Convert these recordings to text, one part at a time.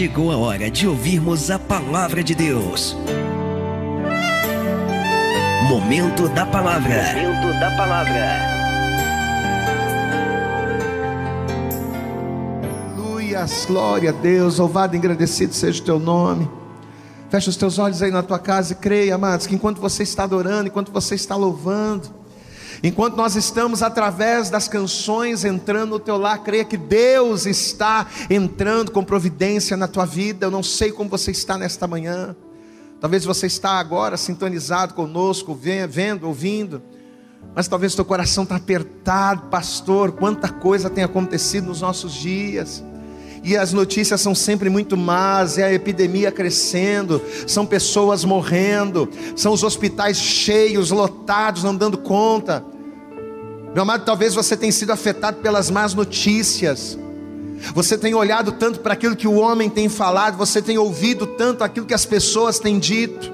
chegou a hora de ouvirmos a palavra de Deus. Momento da palavra. Momento da palavra. Aleluias, glória a Deus, louvado e agradecido seja o teu nome. Fecha os teus olhos aí na tua casa e creia, amados, que enquanto você está adorando, enquanto você está louvando, Enquanto nós estamos através das canções entrando no teu lar, creia que Deus está entrando com providência na tua vida. Eu não sei como você está nesta manhã. Talvez você está agora sintonizado conosco, vendo, ouvindo. Mas talvez teu coração está apertado, pastor. Quanta coisa tem acontecido nos nossos dias e as notícias são sempre muito más, é a epidemia crescendo, são pessoas morrendo, são os hospitais cheios, lotados, não dando conta. Meu amado, talvez você tenha sido afetado pelas más notícias. Você tem olhado tanto para aquilo que o homem tem falado, você tem ouvido tanto aquilo que as pessoas têm dito.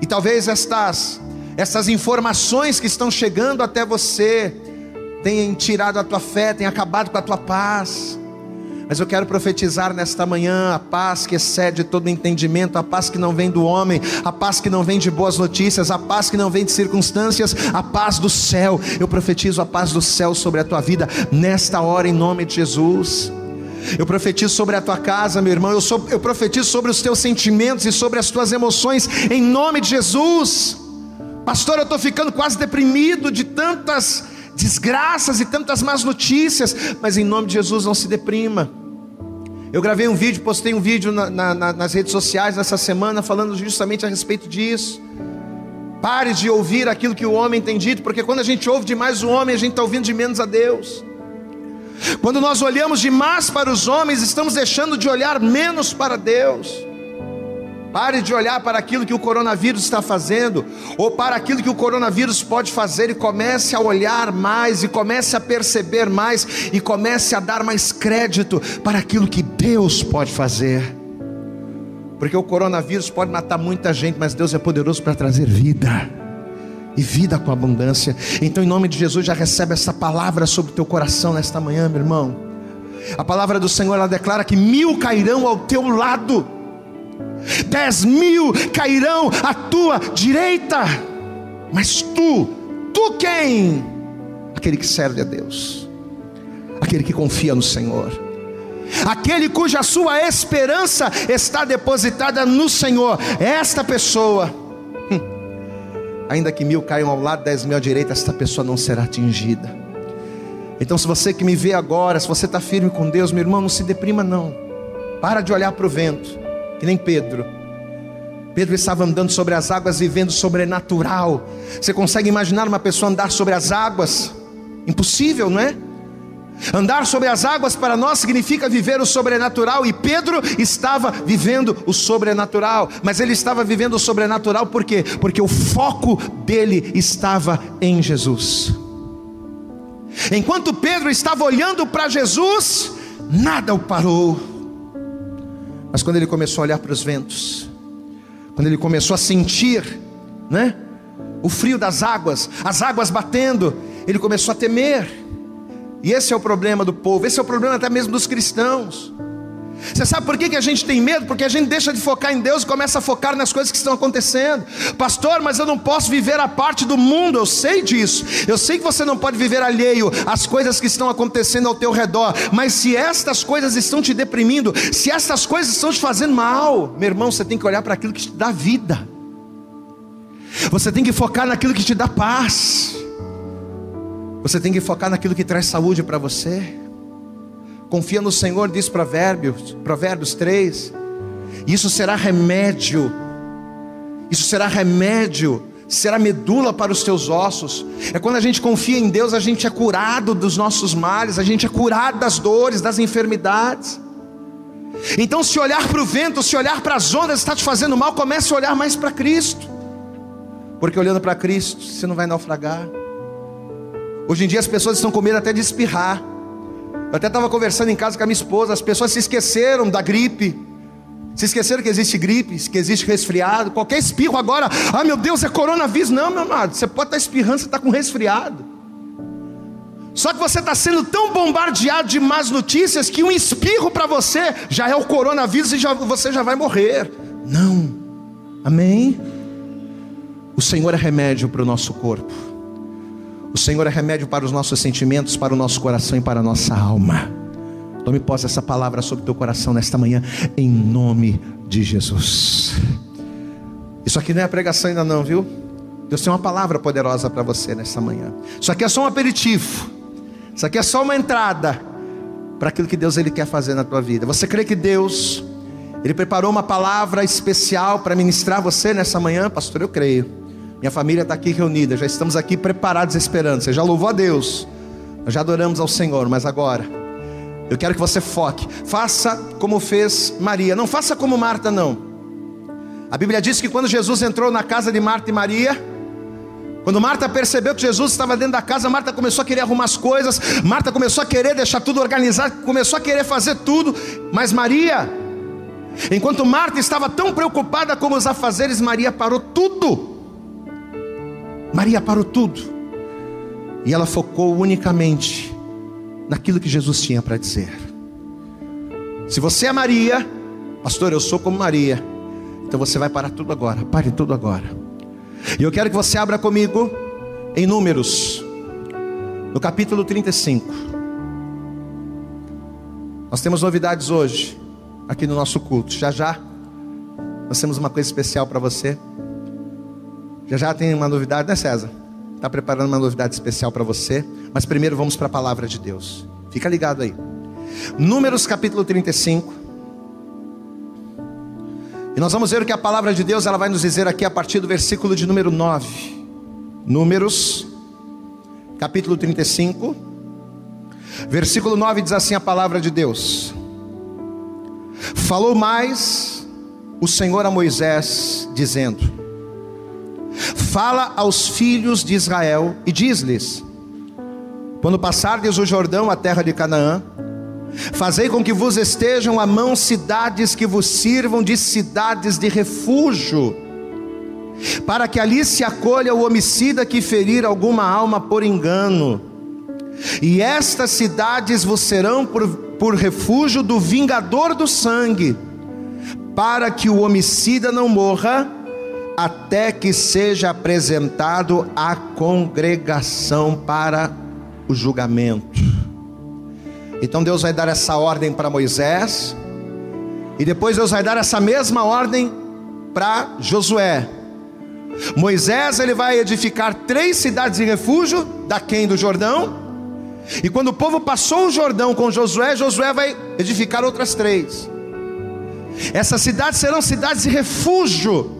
E talvez estas essas informações que estão chegando até você tenham tirado a tua fé, tenham acabado com a tua paz. Mas eu quero profetizar nesta manhã a paz que excede todo entendimento, a paz que não vem do homem, a paz que não vem de boas notícias, a paz que não vem de circunstâncias, a paz do céu. Eu profetizo a paz do céu sobre a tua vida nesta hora, em nome de Jesus. Eu profetizo sobre a tua casa, meu irmão. Eu, sou, eu profetizo sobre os teus sentimentos e sobre as tuas emoções, em nome de Jesus. Pastor, eu estou ficando quase deprimido de tantas desgraças e tantas más notícias, mas em nome de Jesus não se deprima. Eu gravei um vídeo, postei um vídeo na, na, nas redes sociais nessa semana falando justamente a respeito disso. Pare de ouvir aquilo que o homem tem dito, porque quando a gente ouve demais o homem, a gente está ouvindo de menos a Deus. Quando nós olhamos demais para os homens, estamos deixando de olhar menos para Deus. Pare de olhar para aquilo que o coronavírus está fazendo, ou para aquilo que o coronavírus pode fazer, e comece a olhar mais, e comece a perceber mais, e comece a dar mais crédito para aquilo que Deus pode fazer. Porque o coronavírus pode matar muita gente, mas Deus é poderoso para trazer vida, e vida com abundância. Então, em nome de Jesus, já recebe essa palavra sobre o teu coração nesta manhã, meu irmão. A palavra do Senhor ela declara que mil cairão ao teu lado dez mil cairão à tua direita, mas tu, tu quem? Aquele que serve a Deus, aquele que confia no Senhor, aquele cuja sua esperança está depositada no Senhor, esta pessoa, hum, ainda que mil caiam ao lado, dez mil à direita, esta pessoa não será atingida. Então, se você que me vê agora, se você está firme com Deus, meu irmão, não se deprima, não. Para de olhar para o vento que nem Pedro. Pedro estava andando sobre as águas, vivendo sobrenatural. Você consegue imaginar uma pessoa andar sobre as águas? Impossível, não é? Andar sobre as águas para nós significa viver o sobrenatural, e Pedro estava vivendo o sobrenatural, mas ele estava vivendo o sobrenatural por quê? Porque o foco dele estava em Jesus. Enquanto Pedro estava olhando para Jesus, nada o parou. Mas quando ele começou a olhar para os ventos, quando ele começou a sentir, né? O frio das águas, as águas batendo, ele começou a temer. E esse é o problema do povo, esse é o problema até mesmo dos cristãos. Você sabe por que, que a gente tem medo? Porque a gente deixa de focar em Deus e começa a focar nas coisas que estão acontecendo. Pastor, mas eu não posso viver a parte do mundo, eu sei disso. Eu sei que você não pode viver alheio às coisas que estão acontecendo ao teu redor. Mas se estas coisas estão te deprimindo, se estas coisas estão te fazendo mal, meu irmão, você tem que olhar para aquilo que te dá vida. Você tem que focar naquilo que te dá paz. Você tem que focar naquilo que traz saúde para você. Confia no Senhor, diz Provérbios, Provérbios 3. Isso será remédio. Isso será remédio, será medula para os teus ossos. É quando a gente confia em Deus, a gente é curado dos nossos males, a gente é curado das dores, das enfermidades. Então, se olhar para o vento, se olhar para as ondas está te fazendo mal, comece a olhar mais para Cristo. Porque olhando para Cristo, você não vai naufragar. Hoje em dia as pessoas estão com medo até de espirrar. Eu até estava conversando em casa com a minha esposa, as pessoas se esqueceram da gripe. Se esqueceram que existe gripe, que existe resfriado. Qualquer espirro agora, ah meu Deus, é coronavírus. Não, meu amado, você pode estar espirrando, você está com resfriado. Só que você está sendo tão bombardeado de más notícias que um espirro para você já é o coronavírus e já, você já vai morrer. Não, amém? O Senhor é remédio para o nosso corpo, o Senhor é remédio para os nossos sentimentos, para o nosso coração e para a nossa alma. Tome posse essa palavra sobre o teu coração nesta manhã, em nome de Jesus. Isso aqui não é pregação ainda, não, viu? Deus tem uma palavra poderosa para você nesta manhã. Isso aqui é só um aperitivo. Isso aqui é só uma entrada para aquilo que Deus ele quer fazer na tua vida. Você crê que Deus ele preparou uma palavra especial para ministrar você nessa manhã, pastor? Eu creio. Minha família está aqui reunida, já estamos aqui preparados esperando. Você já louvou a Deus, nós já adoramos ao Senhor, mas agora eu quero que você foque. Faça como fez Maria. Não faça como Marta, não. A Bíblia diz que quando Jesus entrou na casa de Marta e Maria, quando Marta percebeu que Jesus estava dentro da casa, Marta começou a querer arrumar as coisas, Marta começou a querer deixar tudo organizado, começou a querer fazer tudo, mas Maria, enquanto Marta estava tão preocupada com os afazeres, Maria parou tudo. Maria parou tudo. E ela focou unicamente naquilo que Jesus tinha para dizer. Se você é Maria, pastor, eu sou como Maria, então você vai parar tudo agora, pare tudo agora. E eu quero que você abra comigo em Números, no capítulo 35. Nós temos novidades hoje, aqui no nosso culto. Já já, nós temos uma coisa especial para você. Já já tem uma novidade, né, César? Está preparando uma novidade especial para você. Mas primeiro vamos para a palavra de Deus. Fica ligado aí. Números capítulo 35. E nós vamos ver o que a palavra de Deus ela vai nos dizer aqui a partir do versículo de número 9. Números, capítulo 35. Versículo 9 diz assim a palavra de Deus: Falou mais o Senhor a Moisés, dizendo: Fala aos filhos de Israel e diz-lhes: Quando passardes o Jordão, a terra de Canaã, Fazei com que vos estejam à mão cidades que vos sirvam de cidades de refúgio, para que ali se acolha o homicida que ferir alguma alma por engano. E estas cidades vos serão por, por refúgio do vingador do sangue, para que o homicida não morra, até que seja apresentado à congregação para o julgamento. Então Deus vai dar essa ordem para Moisés, e depois Deus vai dar essa mesma ordem para Josué. Moisés ele vai edificar três cidades de refúgio, da quem do Jordão. E quando o povo passou o Jordão com Josué, Josué vai edificar outras três. Essas cidades serão cidades de refúgio.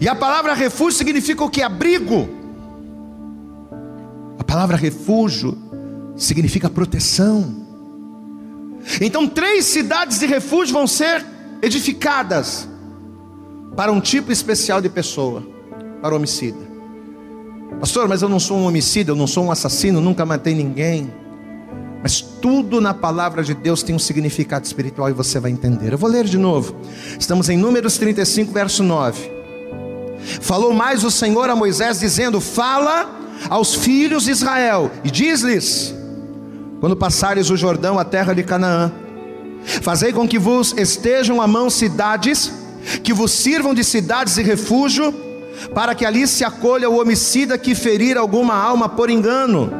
E a palavra refúgio significa o que? Abrigo. A palavra refúgio significa proteção. Então, três cidades de refúgio vão ser edificadas para um tipo especial de pessoa, para o homicida. Pastor, mas eu não sou um homicida, eu não sou um assassino, nunca matei ninguém. Mas tudo na palavra de Deus tem um significado espiritual e você vai entender. Eu vou ler de novo. Estamos em Números 35, verso 9. Falou mais o Senhor a Moisés, dizendo: Fala aos filhos de Israel e diz-lhes: quando passares o Jordão, a terra de Canaã. Fazei com que vos estejam à mão cidades, que vos sirvam de cidades de refúgio, para que ali se acolha o homicida que ferir alguma alma por engano.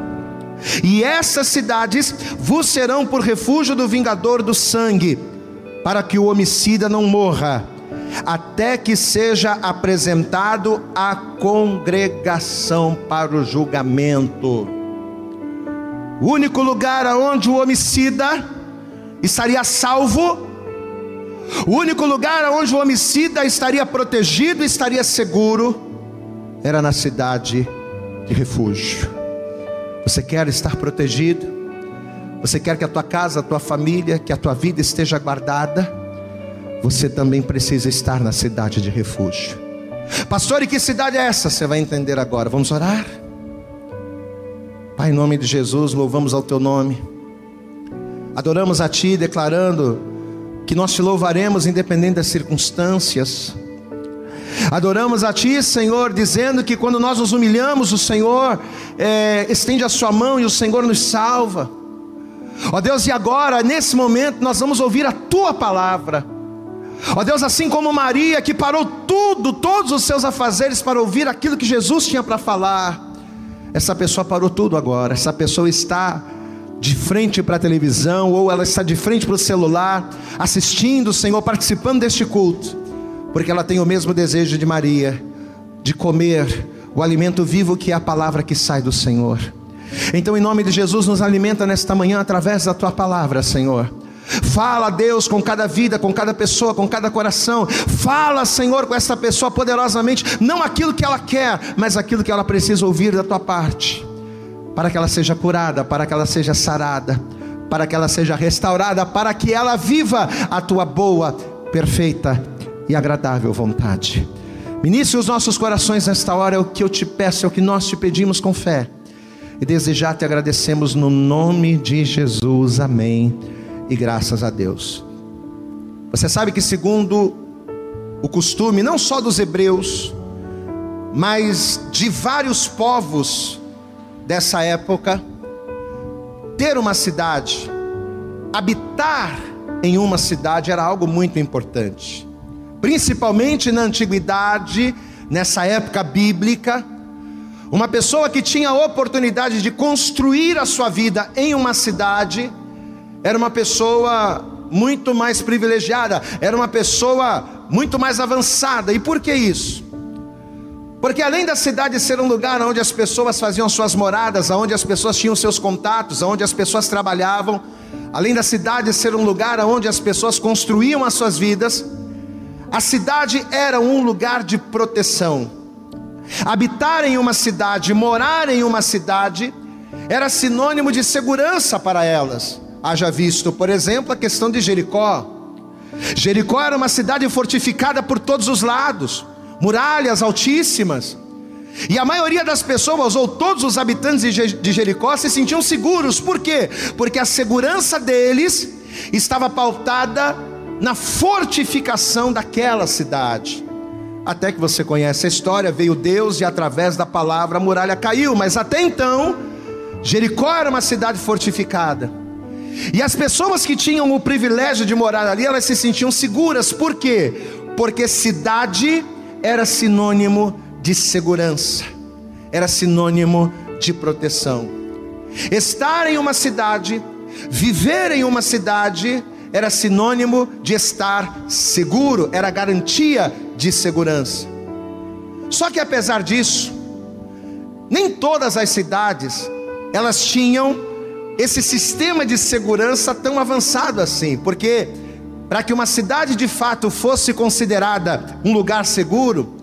E essas cidades vos serão por refúgio do vingador do sangue, para que o homicida não morra, até que seja apresentado à congregação para o julgamento. O único lugar aonde o homicida estaria salvo, o único lugar onde o homicida estaria protegido, estaria seguro, era na cidade de refúgio. Você quer estar protegido? Você quer que a tua casa, a tua família, que a tua vida esteja guardada? Você também precisa estar na cidade de refúgio. Pastor, e que cidade é essa? Você vai entender agora. Vamos orar? Pai, em nome de Jesus, louvamos ao Teu nome, adoramos a Ti, declarando que nós te louvaremos independente das circunstâncias. Adoramos a Ti, Senhor, dizendo que quando nós nos humilhamos, o Senhor é, estende a Sua mão e o Senhor nos salva. Ó Deus, e agora, nesse momento, nós vamos ouvir a Tua palavra. Ó Deus, assim como Maria, que parou tudo, todos os seus afazeres para ouvir aquilo que Jesus tinha para falar, essa pessoa parou tudo agora, essa pessoa está de frente para a televisão, ou ela está de frente para o celular, assistindo, Senhor, participando deste culto, porque ela tem o mesmo desejo de Maria, de comer o alimento vivo que é a palavra que sai do Senhor. Então, em nome de Jesus, nos alimenta nesta manhã através da tua palavra, Senhor. Fala, Deus, com cada vida, com cada pessoa, com cada coração. Fala, Senhor, com essa pessoa poderosamente, não aquilo que ela quer, mas aquilo que ela precisa ouvir da tua parte, para que ela seja curada, para que ela seja sarada, para que ela seja restaurada, para que ela viva a tua boa, perfeita e agradável vontade. Ministre os nossos corações nesta hora, é o que eu te peço, é o que nós te pedimos com fé. E desejar te agradecemos no nome de Jesus. Amém e graças a Deus. Você sabe que, segundo o costume, não só dos hebreus, mas de vários povos dessa época, ter uma cidade, habitar em uma cidade era algo muito importante, principalmente na antiguidade, nessa época bíblica. Uma pessoa que tinha a oportunidade de construir a sua vida em uma cidade, era uma pessoa muito mais privilegiada, era uma pessoa muito mais avançada. E por que isso? Porque além da cidade ser um lugar onde as pessoas faziam suas moradas, onde as pessoas tinham seus contatos, onde as pessoas trabalhavam, além da cidade ser um lugar onde as pessoas construíam as suas vidas, a cidade era um lugar de proteção. Habitar em uma cidade, morar em uma cidade, era sinônimo de segurança para elas. Haja visto, por exemplo, a questão de Jericó. Jericó era uma cidade fortificada por todos os lados, muralhas altíssimas. E a maioria das pessoas, ou todos os habitantes de Jericó, se sentiam seguros. Por quê? Porque a segurança deles estava pautada na fortificação daquela cidade. Até que você conhece a história, veio Deus e através da palavra a muralha caiu, mas até então, Jericó era uma cidade fortificada. E as pessoas que tinham o privilégio de morar ali, elas se sentiam seguras. Por quê? Porque cidade era sinônimo de segurança, era sinônimo de proteção. Estar em uma cidade, viver em uma cidade, era sinônimo de estar seguro, era garantia de segurança. Só que apesar disso, nem todas as cidades elas tinham esse sistema de segurança tão avançado assim, porque para que uma cidade de fato fosse considerada um lugar seguro,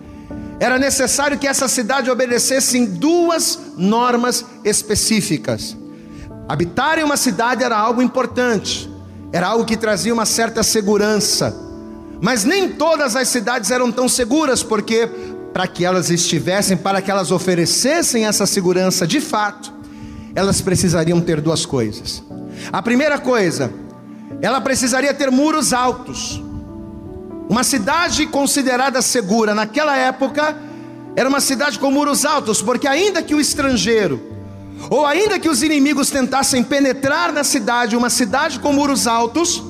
era necessário que essa cidade obedecesse em duas normas específicas. Habitar em uma cidade era algo importante, era algo que trazia uma certa segurança, mas nem todas as cidades eram tão seguras, porque para que elas estivessem, para que elas oferecessem essa segurança de fato, elas precisariam ter duas coisas. A primeira coisa, ela precisaria ter muros altos. Uma cidade considerada segura naquela época era uma cidade com muros altos, porque ainda que o estrangeiro ou ainda que os inimigos tentassem penetrar na cidade, uma cidade com muros altos,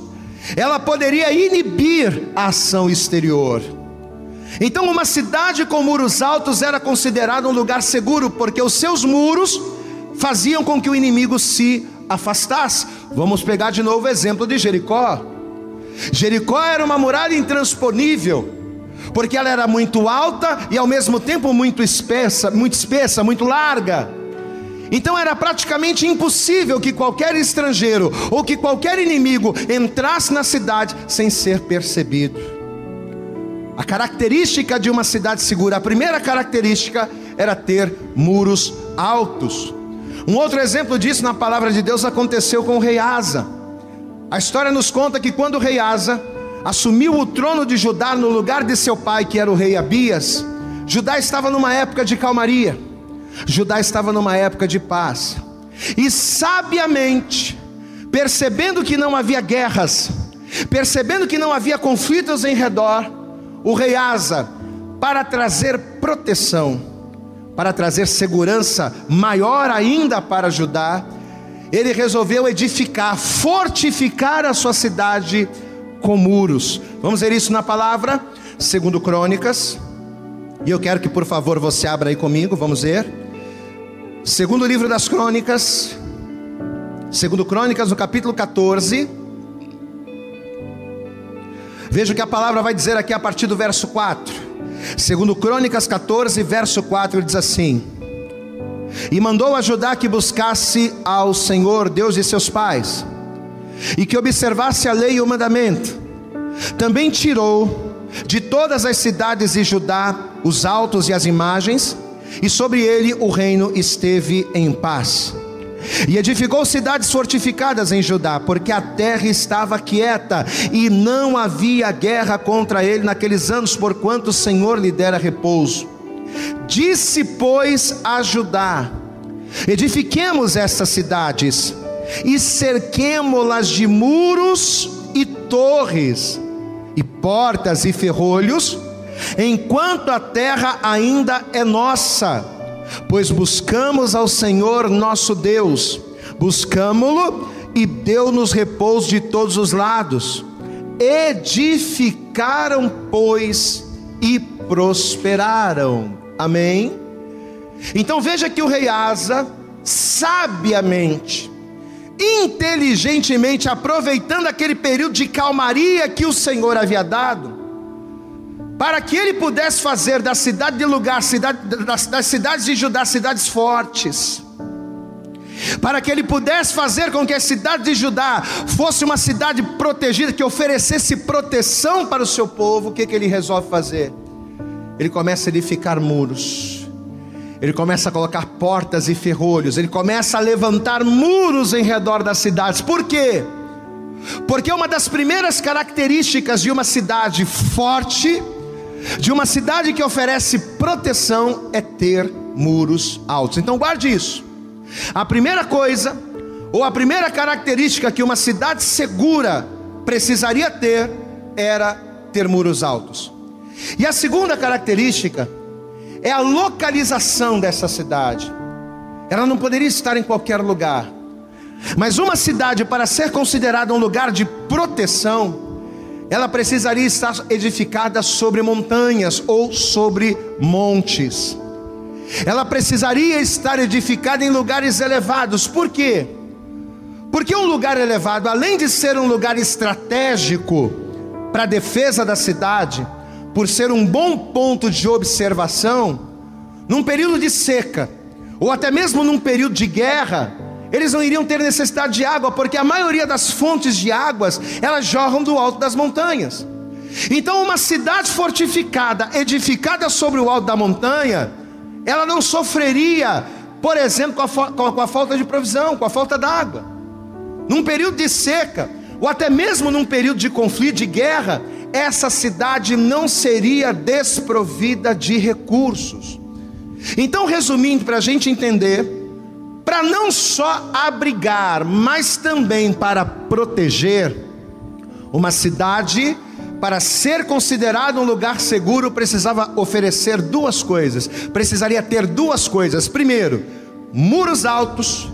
ela poderia inibir a ação exterior. Então, uma cidade com muros altos era considerada um lugar seguro, porque os seus muros faziam com que o inimigo se afastasse. Vamos pegar de novo o exemplo de Jericó. Jericó era uma muralha intransponível, porque ela era muito alta e ao mesmo tempo muito espessa, muito espessa, muito larga. Então era praticamente impossível que qualquer estrangeiro ou que qualquer inimigo entrasse na cidade sem ser percebido. A característica de uma cidade segura, a primeira característica era ter muros altos. Um outro exemplo disso na palavra de Deus aconteceu com o rei Asa. A história nos conta que quando o rei Asa assumiu o trono de Judá no lugar de seu pai, que era o rei Abias, Judá estava numa época de calmaria, Judá estava numa época de paz, e sabiamente, percebendo que não havia guerras, percebendo que não havia conflitos em redor, o rei Asa para trazer proteção, para trazer segurança maior ainda para Judá, ele resolveu edificar, fortificar a sua cidade com muros. Vamos ver isso na palavra, segundo Crônicas. E eu quero que por favor você abra aí comigo, vamos ver. Segundo livro das Crônicas, segundo Crônicas no capítulo 14. Veja o que a palavra vai dizer aqui a partir do verso 4. Segundo Crônicas 14, verso 4, diz assim: E mandou a Judá que buscasse ao Senhor, Deus de seus pais, e que observasse a lei e o mandamento. Também tirou de todas as cidades de Judá os altos e as imagens, e sobre ele o reino esteve em paz. E edificou cidades fortificadas em Judá, porque a terra estava quieta e não havia guerra contra ele naqueles anos, porquanto o Senhor lhe dera repouso. Disse, pois, a Judá: Edifiquemos estas cidades e cerquemo-las de muros e torres, e portas e ferrolhos, enquanto a terra ainda é nossa pois buscamos ao Senhor nosso Deus, buscamos-lo e deu-nos repouso de todos os lados. Edificaram, pois, e prosperaram. Amém? Então veja que o rei Asa, sabiamente, inteligentemente, aproveitando aquele período de calmaria que o Senhor havia dado, para que ele pudesse fazer da cidade de lugar, cidade, das, das cidades de Judá, cidades fortes, para que ele pudesse fazer com que a cidade de Judá fosse uma cidade protegida, que oferecesse proteção para o seu povo, o que, que ele resolve fazer? Ele começa a edificar muros, ele começa a colocar portas e ferrolhos, ele começa a levantar muros em redor das cidades, por quê? Porque uma das primeiras características de uma cidade forte, de uma cidade que oferece proteção é ter muros altos. Então guarde isso. A primeira coisa, ou a primeira característica que uma cidade segura precisaria ter, era ter muros altos. E a segunda característica é a localização dessa cidade. Ela não poderia estar em qualquer lugar. Mas uma cidade, para ser considerada um lugar de proteção, ela precisaria estar edificada sobre montanhas ou sobre montes. Ela precisaria estar edificada em lugares elevados. Por quê? Porque um lugar elevado, além de ser um lugar estratégico para a defesa da cidade, por ser um bom ponto de observação, num período de seca, ou até mesmo num período de guerra, eles não iriam ter necessidade de água, porque a maioria das fontes de águas, elas jorram do alto das montanhas. Então, uma cidade fortificada, edificada sobre o alto da montanha, ela não sofreria, por exemplo, com a, com a falta de provisão, com a falta d'água. Num período de seca, ou até mesmo num período de conflito, de guerra, essa cidade não seria desprovida de recursos. Então, resumindo, para a gente entender, para não só abrigar, mas também para proteger, uma cidade, para ser considerada um lugar seguro, precisava oferecer duas coisas, precisaria ter duas coisas: primeiro, muros altos,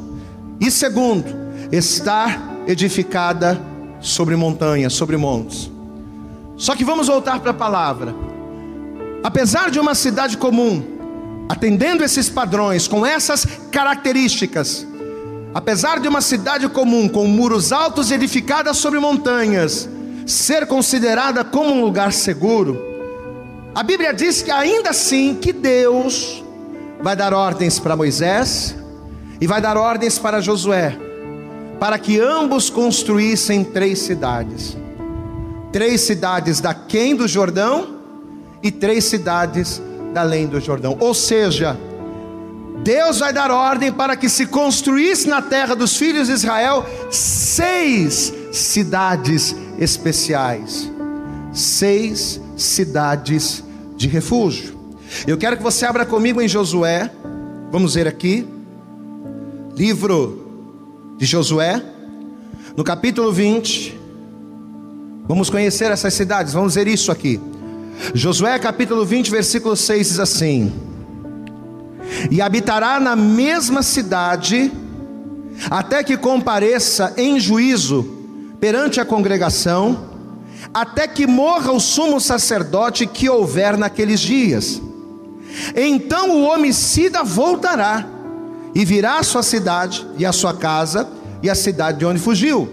e segundo, estar edificada sobre montanhas, sobre montes. Só que vamos voltar para a palavra. Apesar de uma cidade comum, atendendo esses padrões, com essas características, apesar de uma cidade comum com muros altos edificada sobre montanhas, ser considerada como um lugar seguro, a Bíblia diz que ainda assim que Deus vai dar ordens para Moisés e vai dar ordens para Josué, para que ambos construíssem três cidades. Três cidades da Quem do Jordão e três cidades da além do Jordão. Ou seja, Deus vai dar ordem para que se construísse na terra dos filhos de Israel seis cidades especiais, seis cidades de refúgio. Eu quero que você abra comigo em Josué, vamos ver aqui, livro de Josué, no capítulo 20. Vamos conhecer essas cidades, vamos ver isso aqui. Josué capítulo 20, versículo 6 diz assim: E habitará na mesma cidade, até que compareça em juízo perante a congregação, até que morra o sumo sacerdote que houver naqueles dias. Então o homicida voltará e virá à sua cidade e à sua casa e à cidade de onde fugiu.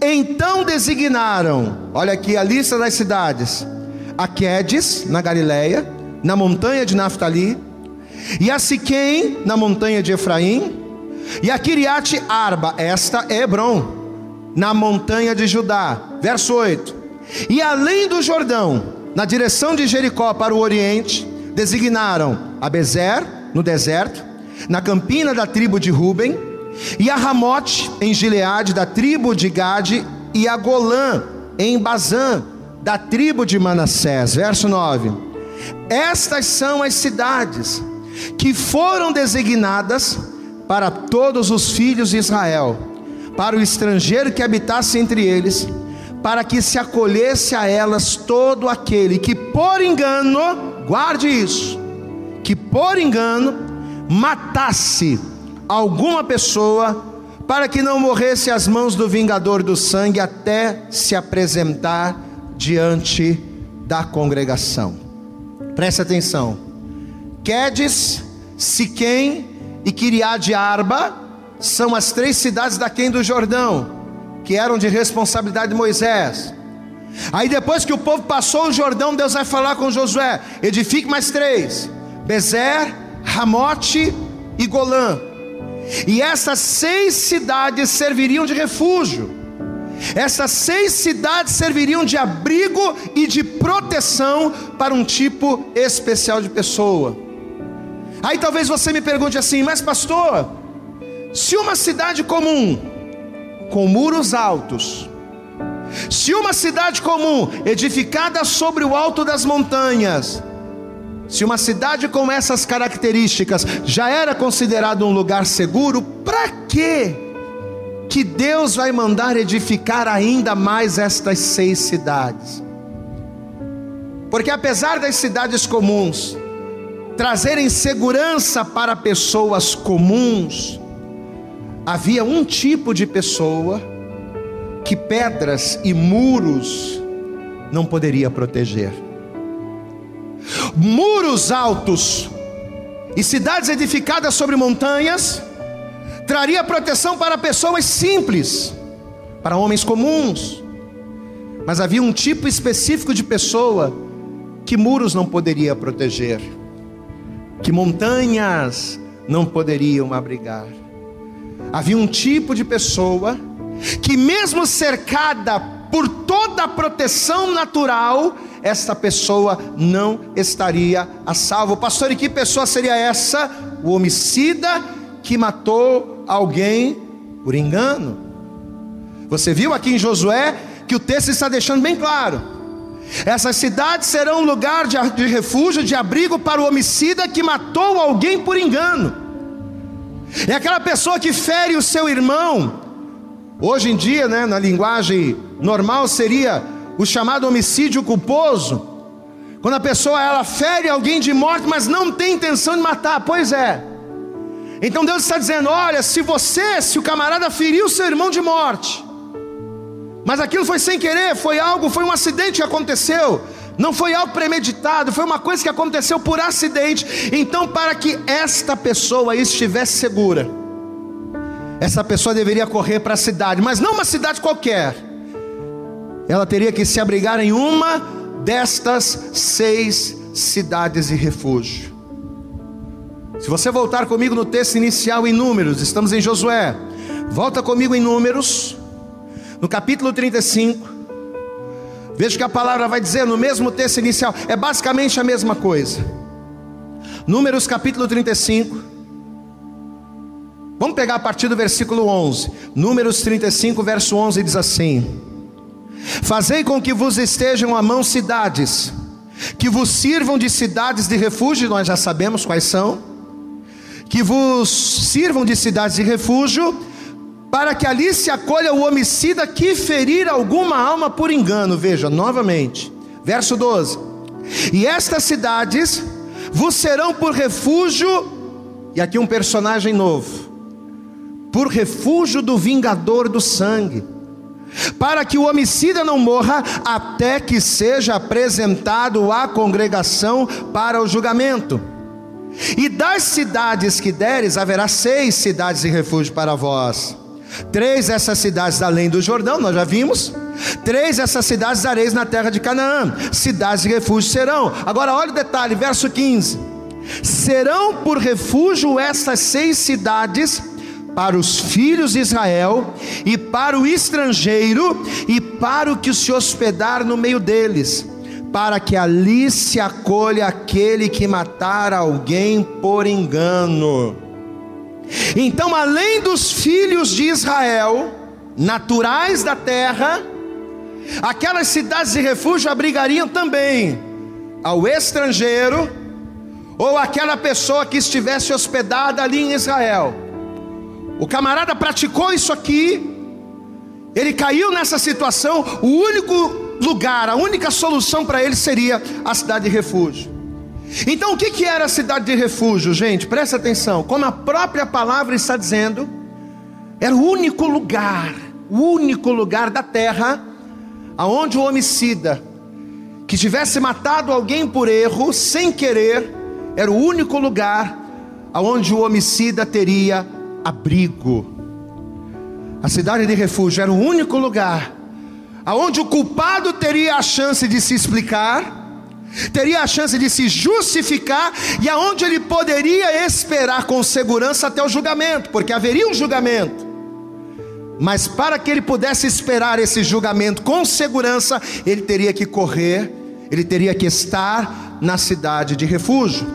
Então designaram, olha aqui a lista das cidades: a Quedes, na Galileia, na montanha de Naftali, e a Siquém, na montanha de Efraim, e a Kiriate Arba, esta é Hebron, na montanha de Judá. Verso 8: E além do Jordão, na direção de Jericó para o oriente, designaram a Bezer, no deserto, na campina da tribo de Ruben, e a Ramote, em Gileade, da tribo de Gade, e a Golã, em Bazã, da tribo de Manassés. Verso 9: Estas são as cidades que foram designadas para todos os filhos de Israel, para o estrangeiro que habitasse entre eles, para que se acolhesse a elas todo aquele que por engano, guarde isso, que por engano matasse alguma pessoa, para que não morresse às mãos do vingador do sangue até se apresentar diante da congregação. Preste atenção. Quedes, Siquém e Kiriade Arba são as três cidades daquém do Jordão, que eram de responsabilidade de Moisés. Aí depois que o povo passou o Jordão, Deus vai falar com Josué: edifique mais três: Bezer, Ramote e Golã. E essas seis cidades serviriam de refúgio. Essas seis cidades serviriam de abrigo e de proteção para um tipo especial de pessoa. Aí talvez você me pergunte assim, mas pastor, se uma cidade comum, com muros altos, se uma cidade comum, edificada sobre o alto das montanhas, se uma cidade com essas características já era considerado um lugar seguro, para que que Deus vai mandar edificar ainda mais estas seis cidades? Porque apesar das cidades comuns trazerem segurança para pessoas comuns, havia um tipo de pessoa que pedras e muros não poderia proteger. Muros altos e cidades edificadas sobre montanhas traria proteção para pessoas simples, para homens comuns. Mas havia um tipo específico de pessoa que muros não poderia proteger, que montanhas não poderiam abrigar. Havia um tipo de pessoa que, mesmo cercada por toda a proteção natural, esta pessoa não estaria a salvo. Pastor, e que pessoa seria essa? O homicida que matou alguém por engano. Você viu aqui em Josué que o texto está deixando bem claro. Essas cidades serão um lugar de, refúgio, de abrigo para o homicida que matou alguém por engano. É aquela pessoa que fere o seu irmão. Hoje em dia, né, na linguagem normal, seria o chamado homicídio culposo. Quando a pessoa ela fere alguém de morte, mas não tem intenção de matar. Pois é. Então Deus está dizendo: olha, se você, se o camarada feriu seu irmão de morte, mas aquilo foi sem querer, foi algo, foi um acidente que aconteceu, não foi algo premeditado, foi uma coisa que aconteceu por acidente. Então, para que esta pessoa estivesse segura, essa pessoa deveria correr para a cidade, mas não uma cidade qualquer, ela teria que se abrigar em uma destas seis cidades de refúgio. Se você voltar comigo no texto inicial em Números, estamos em Josué. Volta comigo em Números, no capítulo 35. Veja que a palavra vai dizer no mesmo texto inicial, é basicamente a mesma coisa. Números capítulo 35. Vamos pegar a partir do versículo 11. Números 35, verso 11 diz assim: Fazei com que vos estejam à mão cidades, que vos sirvam de cidades de refúgio, nós já sabemos quais são que vos sirvam de cidades de refúgio, para que ali se acolha o homicida que ferir alguma alma por engano. Veja, novamente, verso 12: E estas cidades vos serão por refúgio, e aqui um personagem novo, por refúgio do vingador do sangue, para que o homicida não morra até que seja apresentado à congregação para o julgamento. E das cidades que deres, haverá seis cidades de refúgio para vós. Três essas cidades além do Jordão, nós já vimos. Três essas cidades dareis na terra de Canaã. Cidades de refúgio serão. Agora olha o detalhe, verso 15. Serão por refúgio essas seis cidades para os filhos de Israel e para o estrangeiro e para o que se hospedar no meio deles para que ali se acolha aquele que matar alguém por engano. Então, além dos filhos de Israel, naturais da terra, aquelas cidades de refúgio abrigariam também ao estrangeiro ou aquela pessoa que estivesse hospedada ali em Israel. O camarada praticou isso aqui, ele caiu nessa situação, o único lugar, a única solução para ele seria a cidade de refúgio. Então, o que, que era a cidade de refúgio, gente? Presta atenção, como a própria palavra está dizendo, era o único lugar, o único lugar da terra, aonde o homicida que tivesse matado alguém por erro, sem querer, era o único lugar aonde o homicida teria abrigo. A cidade de refúgio era o único lugar aonde o culpado teria a chance de se explicar, teria a chance de se justificar e aonde ele poderia esperar com segurança até o julgamento, porque haveria um julgamento. Mas para que ele pudesse esperar esse julgamento com segurança, ele teria que correr, ele teria que estar na cidade de refúgio.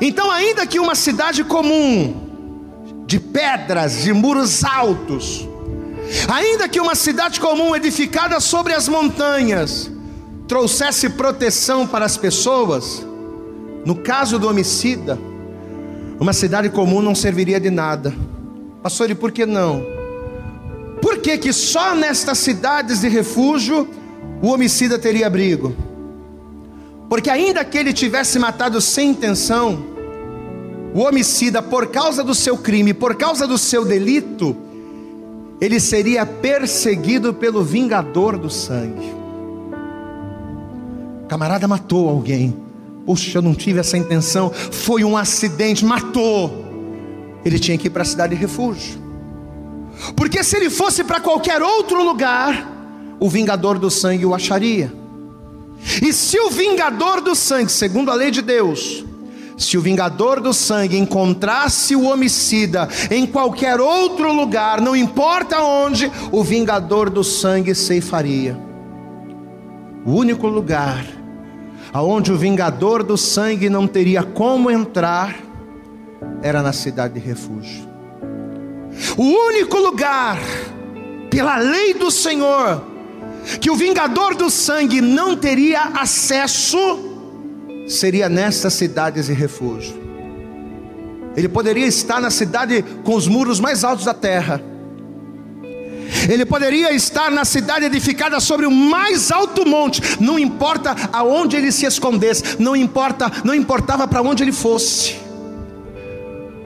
Então, ainda que uma cidade comum, de pedras, de muros altos, Ainda que uma cidade comum edificada sobre as montanhas trouxesse proteção para as pessoas, no caso do homicida, uma cidade comum não serviria de nada. Pastor, e por que não? Por que, que só nestas cidades de refúgio o homicida teria abrigo? Porque, ainda que ele tivesse matado sem intenção, o homicida, por causa do seu crime, por causa do seu delito, ele seria perseguido pelo vingador do sangue. O camarada matou alguém. Puxa, eu não tive essa intenção. Foi um acidente, matou. Ele tinha que ir para a cidade de refúgio. Porque se ele fosse para qualquer outro lugar, o vingador do sangue o acharia. E se o vingador do sangue, segundo a lei de Deus, se o vingador do sangue encontrasse o homicida em qualquer outro lugar, não importa onde, o vingador do sangue ceifaria. O único lugar aonde o vingador do sangue não teria como entrar era na cidade de refúgio. O único lugar, pela lei do Senhor, que o vingador do sangue não teria acesso seria nessas cidades de refúgio. Ele poderia estar na cidade com os muros mais altos da terra. Ele poderia estar na cidade edificada sobre o mais alto monte, não importa aonde ele se escondesse, não importa, não importava para onde ele fosse.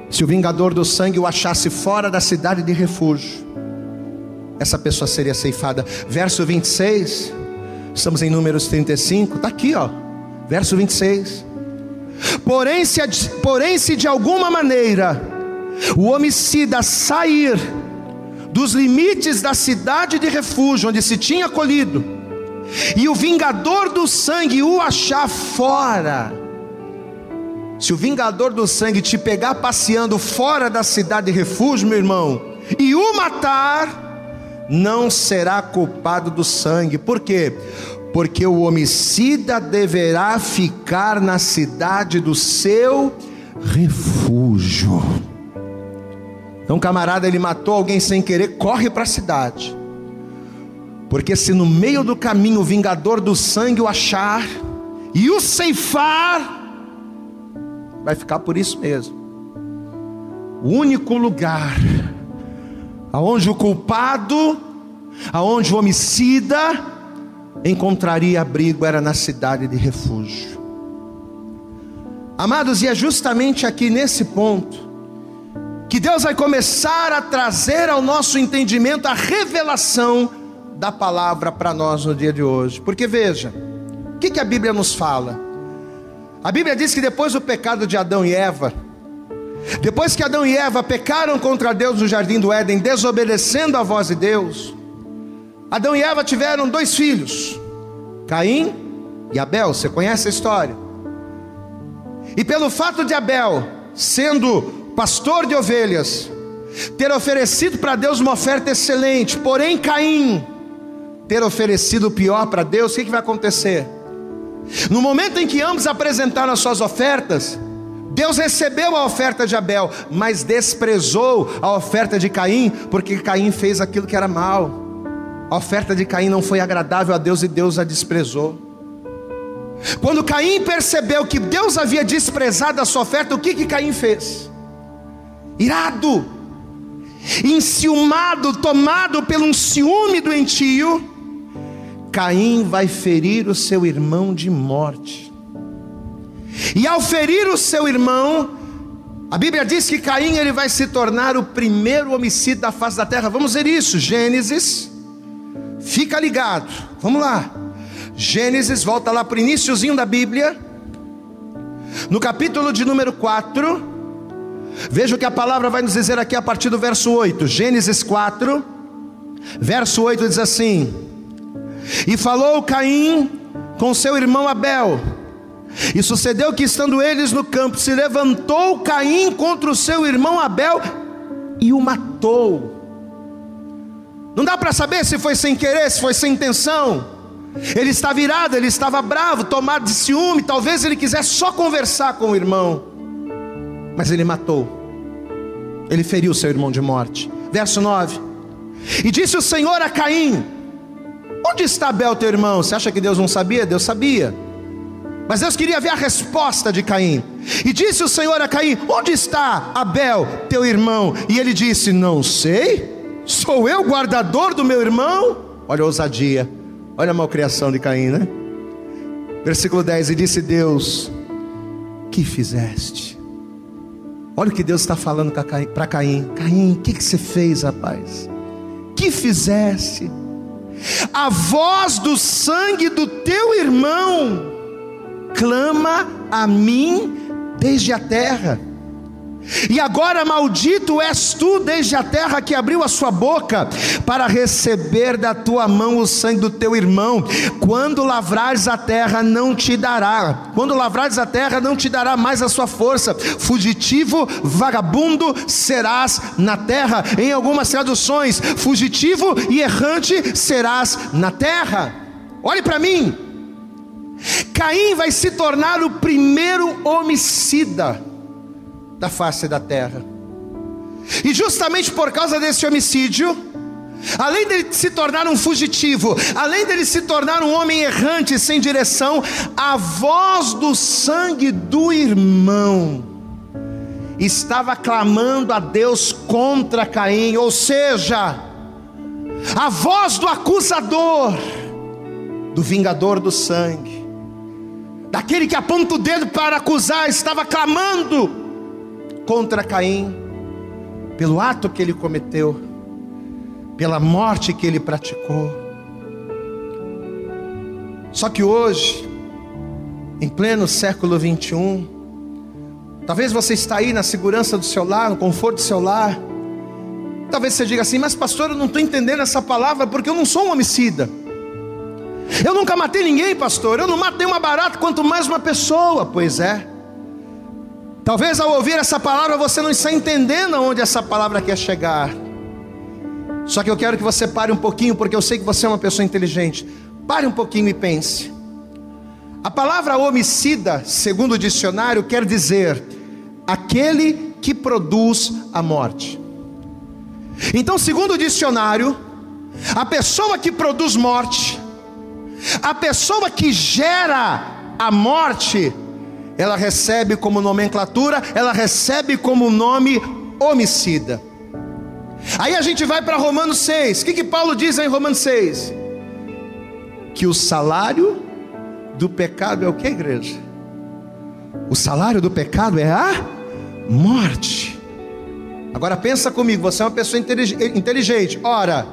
Se o vingador do sangue o achasse fora da cidade de refúgio, essa pessoa seria ceifada. Verso 26, estamos em Números 35, está aqui, ó. Verso 26. Porém se, porém, se de alguma maneira o homicida sair dos limites da cidade de refúgio onde se tinha colhido, e o vingador do sangue o achar fora, se o vingador do sangue te pegar passeando fora da cidade de refúgio, meu irmão, e o matar, não será culpado do sangue, por quê? Porque o homicida deverá ficar na cidade do seu refúgio. Então, camarada, ele matou alguém sem querer, corre para a cidade. Porque se no meio do caminho o vingador do sangue o achar e o ceifar, vai ficar por isso mesmo. O único lugar aonde o culpado, aonde o homicida encontraria abrigo era na cidade de refúgio. Amados, e é justamente aqui nesse ponto que Deus vai começar a trazer ao nosso entendimento a revelação da palavra para nós no dia de hoje. Porque veja, o que, que a Bíblia nos fala? A Bíblia diz que depois do pecado de Adão e Eva, depois que Adão e Eva pecaram contra Deus no jardim do Éden, desobedecendo a voz de Deus, Adão e Eva tiveram dois filhos, Caim e Abel. Você conhece a história? E pelo fato de Abel, sendo pastor de ovelhas, ter oferecido para Deus uma oferta excelente, porém Caim ter oferecido o pior para Deus, o que, que vai acontecer? No momento em que ambos apresentaram as suas ofertas, Deus recebeu a oferta de Abel, mas desprezou a oferta de Caim, porque Caim fez aquilo que era mal. A oferta de Caim não foi agradável a Deus e Deus a desprezou. Quando Caim percebeu que Deus havia desprezado a sua oferta, o que, que Caim fez? Irado, enciumado, tomado pelo um ciúme doentio, Caim vai ferir o seu irmão de morte. E ao ferir o seu irmão, a Bíblia diz que Caim ele vai se tornar o primeiro homicida da face da terra. Vamos ver isso, Gênesis. Fica ligado. Vamos lá. Gênesis, volta lá para o iníciozinho da Bíblia. No capítulo de número 4. Veja o que a palavra vai nos dizer aqui a partir do verso 8. Gênesis 4, verso 8 diz assim: E falou Caim com seu irmão Abel e sucedeu que, estando eles no campo, se levantou Caim contra o seu irmão Abel e o matou. Não dá para saber se foi sem querer, se foi sem intenção. Ele está virado, ele estava bravo, tomado de ciúme. Talvez ele quisesse só conversar com o irmão, mas ele matou. Ele feriu seu irmão de morte. Verso 9: E disse o Senhor a Caim: Onde está Abel, teu irmão? Você acha que Deus não sabia? Deus sabia. Mas Deus queria ver a resposta de Caim. E disse o Senhor a Caim: Onde está Abel, teu irmão? E ele disse: Não sei. Sou eu guardador do meu irmão? Olha a ousadia. Olha a malcriação de Caim, né? Versículo 10: E disse Deus: Que fizeste? Olha o que Deus está falando para Caim: Caim, o que, que você fez, rapaz? Que fizeste? A voz do sangue do teu irmão clama a mim desde a terra. E agora maldito és tu desde a terra que abriu a sua boca para receber da tua mão o sangue do teu irmão. Quando lavrares a terra, não te dará. Quando lavrares a terra, não te dará mais a sua força. Fugitivo, vagabundo serás na terra. Em algumas traduções, fugitivo e errante serás na terra. Olhe para mim. Caim vai se tornar o primeiro homicida da face da terra. E justamente por causa desse homicídio, além dele se tornar um fugitivo, além dele se tornar um homem errante sem direção, a voz do sangue do irmão estava clamando a Deus contra Caim, ou seja, a voz do acusador, do vingador do sangue daquele que aponta o dedo para acusar, estava clamando contra Caim, pelo ato que ele cometeu, pela morte que ele praticou. Só que hoje, em pleno século 21, talvez você está aí na segurança do seu lar, no conforto do seu lar. Talvez você diga assim, mas pastor, eu não estou entendendo essa palavra porque eu não sou um homicida. Eu nunca matei ninguém, pastor. Eu não matei uma barata, quanto mais uma pessoa. Pois é. Talvez ao ouvir essa palavra você não está entendendo aonde essa palavra quer chegar. Só que eu quero que você pare um pouquinho, porque eu sei que você é uma pessoa inteligente. Pare um pouquinho e pense. A palavra homicida, segundo o dicionário, quer dizer aquele que produz a morte. Então, segundo o dicionário, a pessoa que produz morte a pessoa que gera a morte, ela recebe como nomenclatura, ela recebe como nome homicida. Aí a gente vai para Romanos 6. O que, que Paulo diz em Romanos 6? que o salário do pecado é o que, igreja? O salário do pecado é a morte. Agora pensa comigo, você é uma pessoa inteligente. Ora,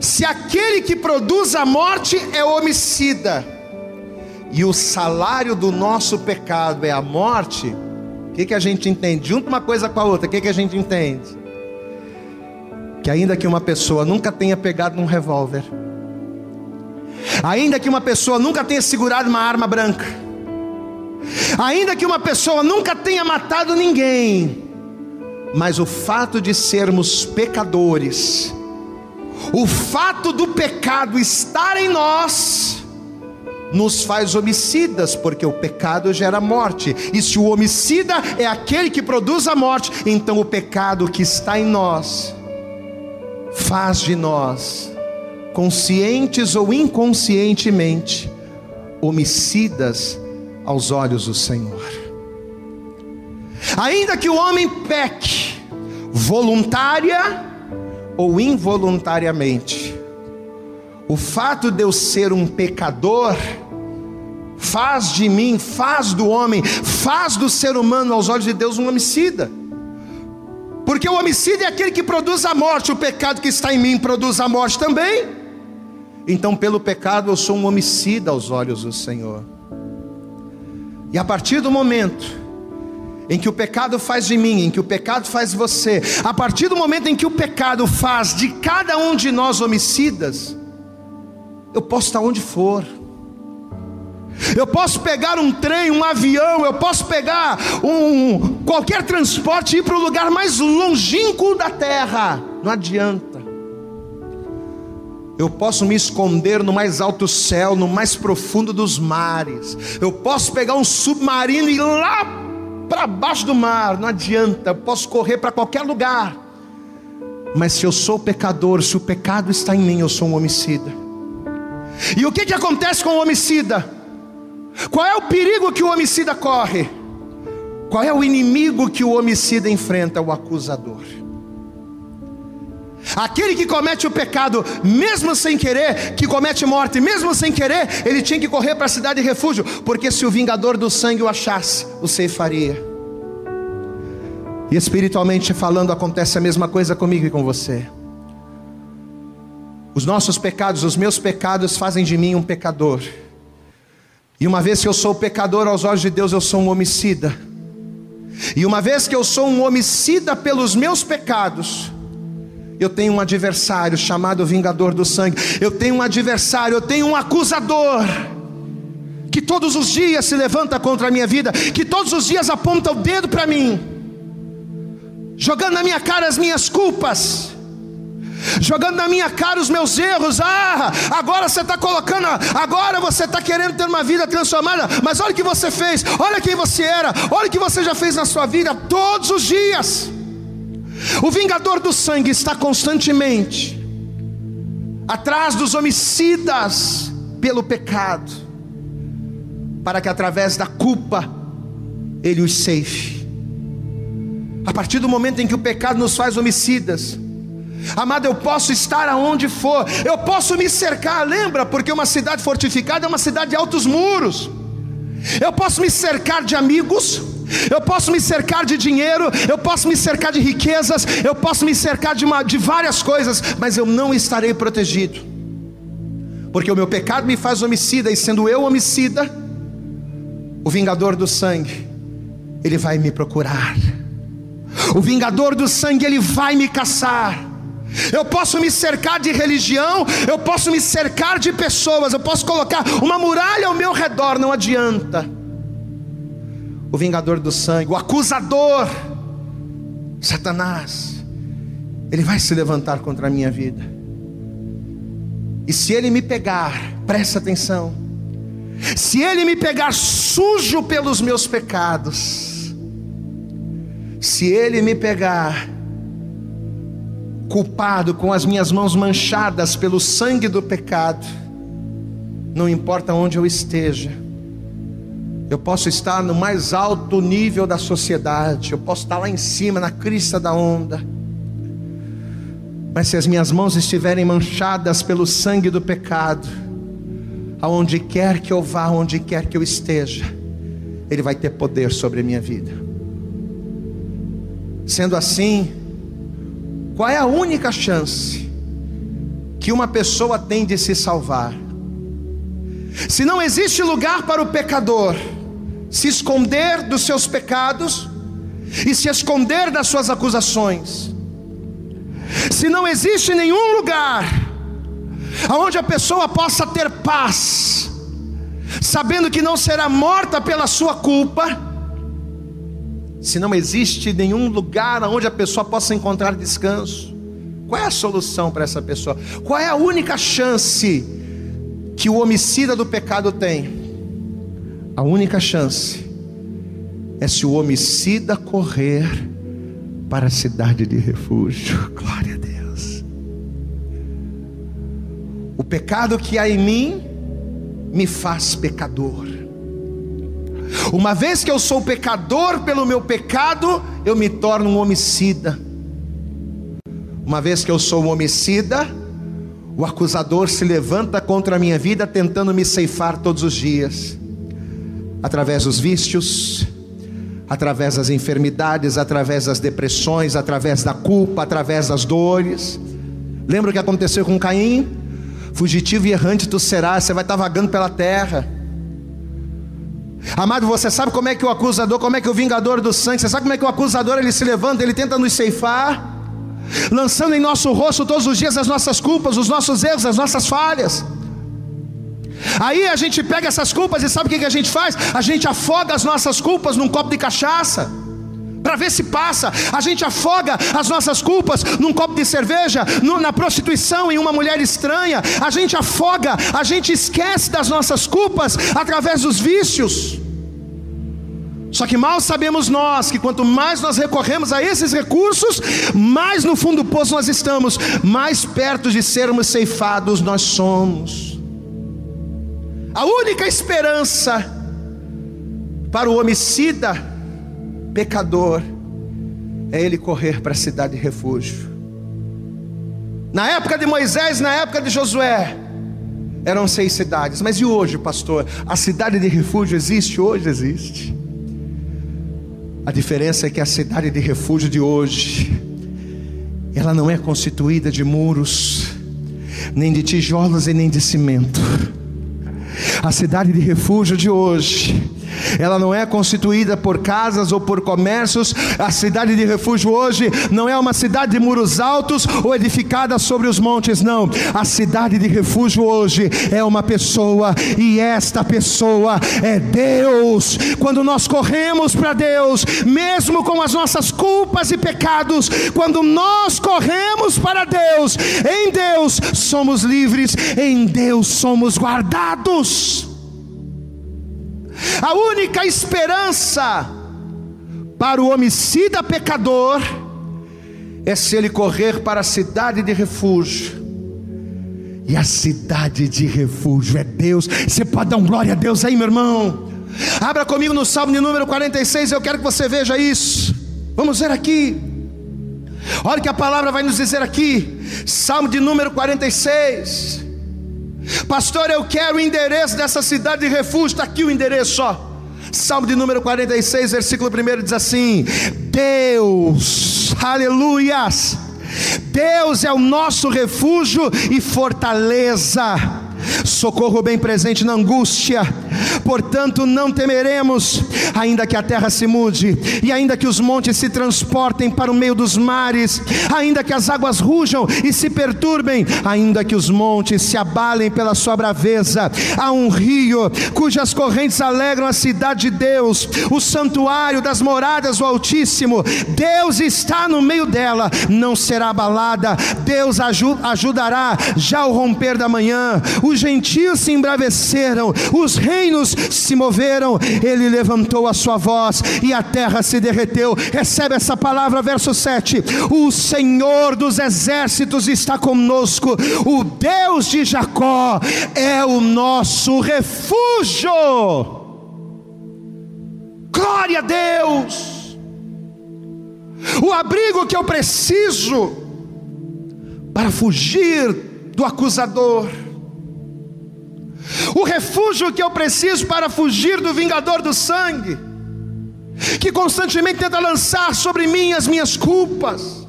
se aquele que produz a morte é homicida, e o salário do nosso pecado é a morte, o que, que a gente entende? Junta uma coisa com a outra, o que, que a gente entende? Que ainda que uma pessoa nunca tenha pegado num revólver, ainda que uma pessoa nunca tenha segurado uma arma branca, ainda que uma pessoa nunca tenha matado ninguém, mas o fato de sermos pecadores, o fato do pecado estar em nós, nos faz homicidas, porque o pecado gera morte, e se o homicida é aquele que produz a morte, então o pecado que está em nós faz de nós, conscientes ou inconscientemente, homicidas aos olhos do Senhor. Ainda que o homem peque, voluntária ou involuntariamente, o fato de eu ser um pecador, faz de mim, faz do homem, faz do ser humano aos olhos de Deus um homicida. Porque o homicídio é aquele que produz a morte, o pecado que está em mim produz a morte também. Então, pelo pecado, eu sou um homicida aos olhos do Senhor. E a partir do momento em que o pecado faz de mim, em que o pecado faz de você, a partir do momento em que o pecado faz de cada um de nós homicidas, eu posso estar onde for. Eu posso pegar um trem, um avião, eu posso pegar um qualquer transporte e ir para o lugar mais longínquo da terra. Não adianta. Eu posso me esconder no mais alto céu, no mais profundo dos mares. Eu posso pegar um submarino e ir lá para baixo do mar. Não adianta. Eu posso correr para qualquer lugar. Mas se eu sou pecador, se o pecado está em mim, eu sou um homicida. E o que, que acontece com o homicida? Qual é o perigo que o homicida corre? Qual é o inimigo que o homicida enfrenta? O acusador. Aquele que comete o pecado, mesmo sem querer, que comete morte, mesmo sem querer, ele tinha que correr para a cidade de refúgio, porque se o vingador do sangue o achasse, o ceifaria. E espiritualmente falando, acontece a mesma coisa comigo e com você. Os nossos pecados, os meus pecados fazem de mim um pecador. E uma vez que eu sou pecador aos olhos de Deus, eu sou um homicida. E uma vez que eu sou um homicida pelos meus pecados, eu tenho um adversário chamado vingador do sangue. Eu tenho um adversário, eu tenho um acusador que todos os dias se levanta contra a minha vida, que todos os dias aponta o dedo para mim, jogando na minha cara as minhas culpas jogando na minha cara os meus erros. Ah, agora você está colocando, agora você está querendo ter uma vida transformada, mas olha o que você fez, olha quem você era, olha o que você já fez na sua vida todos os dias. O vingador do sangue está constantemente atrás dos homicidas pelo pecado, para que através da culpa ele os ceife. A partir do momento em que o pecado nos faz homicidas, Amado, eu posso estar aonde for, eu posso me cercar, lembra? Porque uma cidade fortificada é uma cidade de altos muros. Eu posso me cercar de amigos, eu posso me cercar de dinheiro, eu posso me cercar de riquezas, eu posso me cercar de, uma, de várias coisas, mas eu não estarei protegido, porque o meu pecado me faz homicida, e sendo eu homicida, o vingador do sangue, ele vai me procurar, o vingador do sangue, ele vai me caçar. Eu posso me cercar de religião, eu posso me cercar de pessoas, eu posso colocar uma muralha ao meu redor, não adianta. O vingador do sangue, o acusador, Satanás, ele vai se levantar contra a minha vida. E se ele me pegar, presta atenção. Se ele me pegar sujo pelos meus pecados, se ele me pegar culpado, com as minhas mãos manchadas pelo sangue do pecado, não importa onde eu esteja, eu posso estar no mais alto nível da sociedade, eu posso estar lá em cima, na crista da onda, mas se as minhas mãos estiverem manchadas pelo sangue do pecado, aonde quer que eu vá, aonde quer que eu esteja, Ele vai ter poder sobre a minha vida. Sendo assim, qual é a única chance que uma pessoa tem de se salvar? Se não existe lugar para o pecador se esconder dos seus pecados e se esconder das suas acusações, se não existe nenhum lugar aonde a pessoa possa ter paz, sabendo que não será morta pela sua culpa, se não existe nenhum lugar onde a pessoa possa encontrar descanso, qual é a solução para essa pessoa? Qual é a única chance que o homicida do pecado tem? A única chance é se o homicida correr para a cidade de refúgio. Glória a Deus. O pecado que há em mim me faz pecador. Uma vez que eu sou pecador pelo meu pecado, eu me torno um homicida. Uma vez que eu sou um homicida, o acusador se levanta contra a minha vida, tentando me ceifar todos os dias, através dos vícios, através das enfermidades, através das depressões, através da culpa, através das dores. Lembra o que aconteceu com Caim? Fugitivo e errante tu serás, você vai estar vagando pela terra. Amado, você sabe como é que o acusador, como é que o vingador do sangue, você sabe como é que o acusador ele se levanta, ele tenta nos ceifar, lançando em nosso rosto todos os dias as nossas culpas, os nossos erros, as nossas falhas. Aí a gente pega essas culpas e sabe o que a gente faz? A gente afoga as nossas culpas num copo de cachaça para ver se passa. A gente afoga as nossas culpas num copo de cerveja, no, na prostituição, em uma mulher estranha. A gente afoga, a gente esquece das nossas culpas através dos vícios. Só que mal sabemos nós que quanto mais nós recorremos a esses recursos, mais no fundo do poço nós estamos, mais perto de sermos ceifados nós somos. A única esperança para o homicida pecador, é ele correr para a cidade de refúgio. Na época de Moisés, na época de Josué, eram seis cidades, mas e hoje, pastor? A cidade de refúgio existe? Hoje existe. A diferença é que a cidade de refúgio de hoje, ela não é constituída de muros, nem de tijolos e nem de cimento. A cidade de refúgio de hoje, ela não é constituída por casas ou por comércios. A cidade de refúgio hoje não é uma cidade de muros altos ou edificada sobre os montes, não. A cidade de refúgio hoje é uma pessoa e esta pessoa é Deus. Quando nós corremos para Deus, mesmo com as nossas culpas e pecados, quando nós corremos para Deus, em Deus somos livres, em Deus somos guardados. A única esperança para o homicida pecador é se ele correr para a cidade de refúgio. E a cidade de refúgio é Deus. Você pode dar um glória a Deus aí, meu irmão. Abra comigo no Salmo de número 46, eu quero que você veja isso. Vamos ver aqui. Olha o que a palavra vai nos dizer aqui. Salmo de número 46. Pastor, eu quero o endereço dessa cidade de refúgio. Está aqui o endereço só. Salmo de número 46, versículo 1 diz assim: Deus, aleluias, Deus é o nosso refúgio e fortaleza socorro bem presente na angústia. Portanto, não temeremos, ainda que a terra se mude, e ainda que os montes se transportem para o meio dos mares, ainda que as águas rujam e se perturbem, ainda que os montes se abalem pela sua braveza. Há um rio cujas correntes alegram a cidade de Deus, o santuário das moradas do Altíssimo. Deus está no meio dela, não será abalada. Deus ajudará já ao romper da manhã. Os gentios se embraveceram, os reinos se moveram, ele levantou a sua voz e a terra se derreteu. Recebe essa palavra, verso 7: O Senhor dos exércitos está conosco, o Deus de Jacó é o nosso refúgio. Glória a Deus! O abrigo que eu preciso para fugir do acusador o refúgio que eu preciso para fugir do vingador do sangue, que constantemente tenta lançar sobre mim as minhas culpas,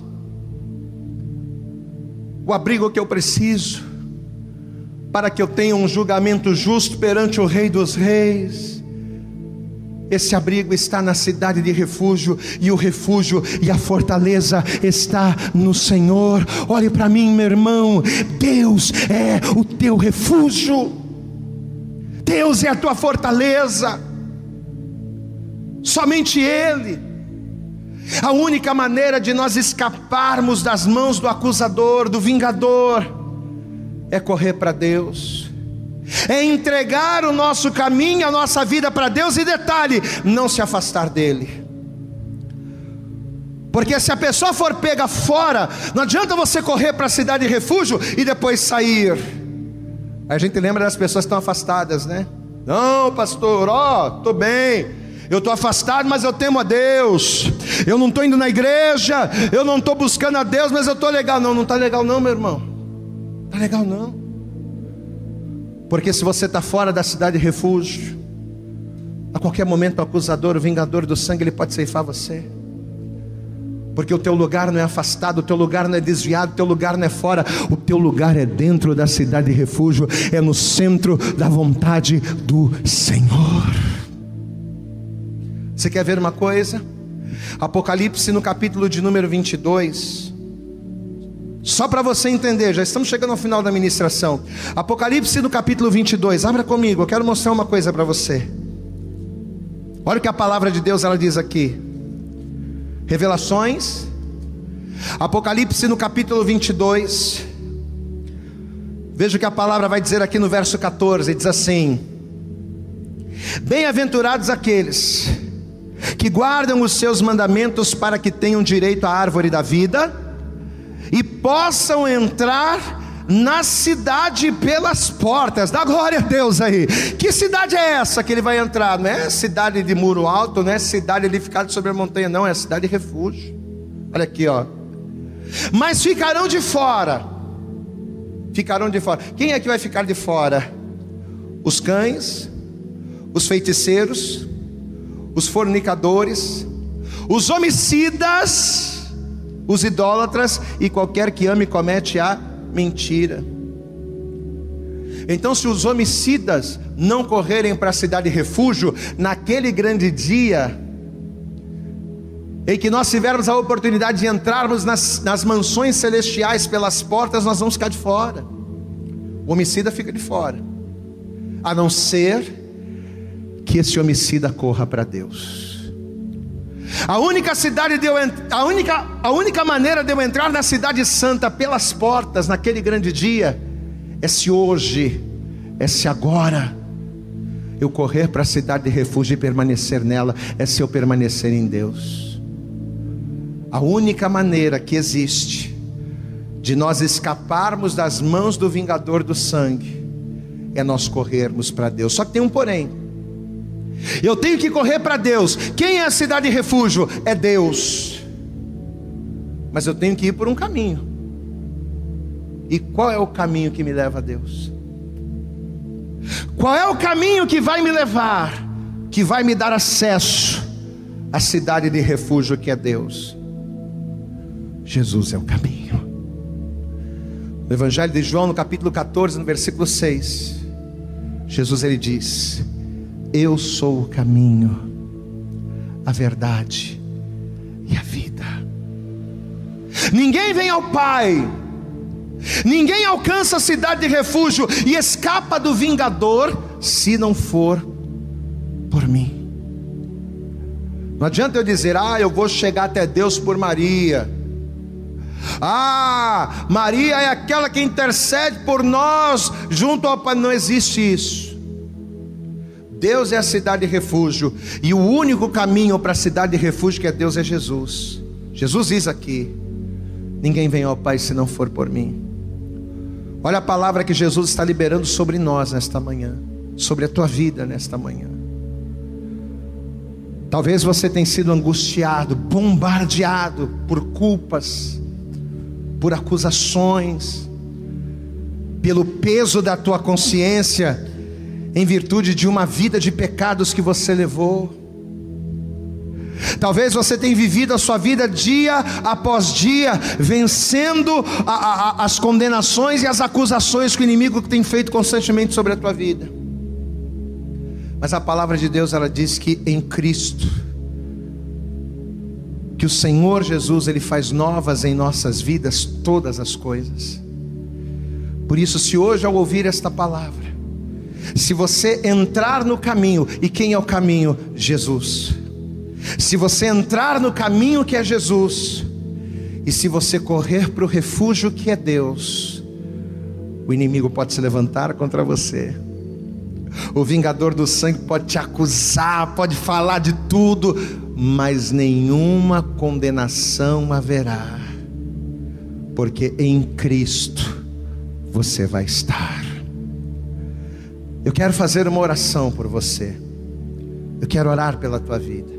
o abrigo que eu preciso para que eu tenha um julgamento justo perante o Rei dos Reis. Esse abrigo está na cidade de refúgio, e o refúgio e a fortaleza está no Senhor. Olhe para mim, meu irmão, Deus é o teu refúgio, Deus é a tua fortaleza, somente Ele. A única maneira de nós escaparmos das mãos do acusador, do vingador, é correr para Deus, é entregar o nosso caminho, a nossa vida para Deus, e detalhe, não se afastar dEle. Porque se a pessoa for pega fora, não adianta você correr para a cidade de refúgio e depois sair. A gente lembra das pessoas que estão afastadas, né? Não, pastor, ó, oh, estou bem, eu estou afastado, mas eu temo a Deus. Eu não estou indo na igreja, eu não estou buscando a Deus, mas eu estou legal. Não, não está legal, não, meu irmão. Está legal, não. Porque se você está fora da cidade de refúgio, a qualquer momento o acusador, o vingador do sangue, ele pode ceifar você. Porque o teu lugar não é afastado, o teu lugar não é desviado, o teu lugar não é fora, o teu lugar é dentro da cidade de refúgio, é no centro da vontade do Senhor. Você quer ver uma coisa? Apocalipse no capítulo de número 22. Só para você entender, já estamos chegando ao final da ministração. Apocalipse no capítulo 22, abra comigo, eu quero mostrar uma coisa para você. Olha o que a palavra de Deus ela diz aqui. Revelações, Apocalipse no capítulo 22. Veja o que a palavra vai dizer aqui no verso 14: diz assim: Bem-aventurados aqueles que guardam os seus mandamentos para que tenham direito à árvore da vida e possam entrar na cidade pelas portas. Dá glória a Deus aí. Que cidade é essa que ele vai entrar? Não é cidade de muro alto, não é cidade edificada sobre a montanha, não, é cidade de refúgio. Olha aqui, ó. Mas ficarão de fora. Ficarão de fora. Quem é que vai ficar de fora? Os cães, os feiticeiros, os fornicadores, os homicidas, os idólatras e qualquer que ame comete a mentira. Então, se os homicidas não correrem para a cidade de refúgio, naquele grande dia, em que nós tivermos a oportunidade de entrarmos nas, nas mansões celestiais pelas portas, nós vamos ficar de fora. O homicida fica de fora, a não ser que esse homicida corra para Deus. A única cidade de eu, a única, a única maneira de eu entrar na cidade santa pelas portas naquele grande dia é se hoje, é se agora eu correr para a cidade de refúgio e permanecer nela, é se eu permanecer em Deus. A única maneira que existe de nós escaparmos das mãos do vingador do sangue é nós corrermos para Deus. Só que tem um porém. Eu tenho que correr para Deus. Quem é a cidade de refúgio? É Deus. Mas eu tenho que ir por um caminho. E qual é o caminho que me leva a Deus? Qual é o caminho que vai me levar, que vai me dar acesso à cidade de refúgio que é Deus? Jesus é o caminho. No Evangelho de João, no capítulo 14, no versículo 6, Jesus ele diz: eu sou o caminho, a verdade e a vida. Ninguém vem ao Pai, ninguém alcança a cidade de refúgio e escapa do vingador se não for por mim. Não adianta eu dizer, ah, eu vou chegar até Deus por Maria. Ah, Maria é aquela que intercede por nós junto ao Pai. Não existe isso. Deus é a cidade de refúgio, e o único caminho para a cidade de refúgio que é Deus é Jesus. Jesus diz aqui: Ninguém vem ao Pai se não for por mim. Olha a palavra que Jesus está liberando sobre nós nesta manhã, sobre a tua vida nesta manhã. Talvez você tenha sido angustiado, bombardeado por culpas, por acusações, pelo peso da tua consciência em virtude de uma vida de pecados que você levou. Talvez você tenha vivido a sua vida dia após dia, vencendo a, a, as condenações e as acusações que o inimigo tem feito constantemente sobre a tua vida. Mas a palavra de Deus ela diz que em Cristo, que o Senhor Jesus ele faz novas em nossas vidas todas as coisas. Por isso, se hoje ao ouvir esta palavra, se você entrar no caminho, e quem é o caminho? Jesus. Se você entrar no caminho que é Jesus, e se você correr para o refúgio que é Deus, o inimigo pode se levantar contra você. O vingador do sangue pode te acusar, pode falar de tudo, mas nenhuma condenação haverá, porque em Cristo você vai estar. Eu quero fazer uma oração por você. Eu quero orar pela tua vida.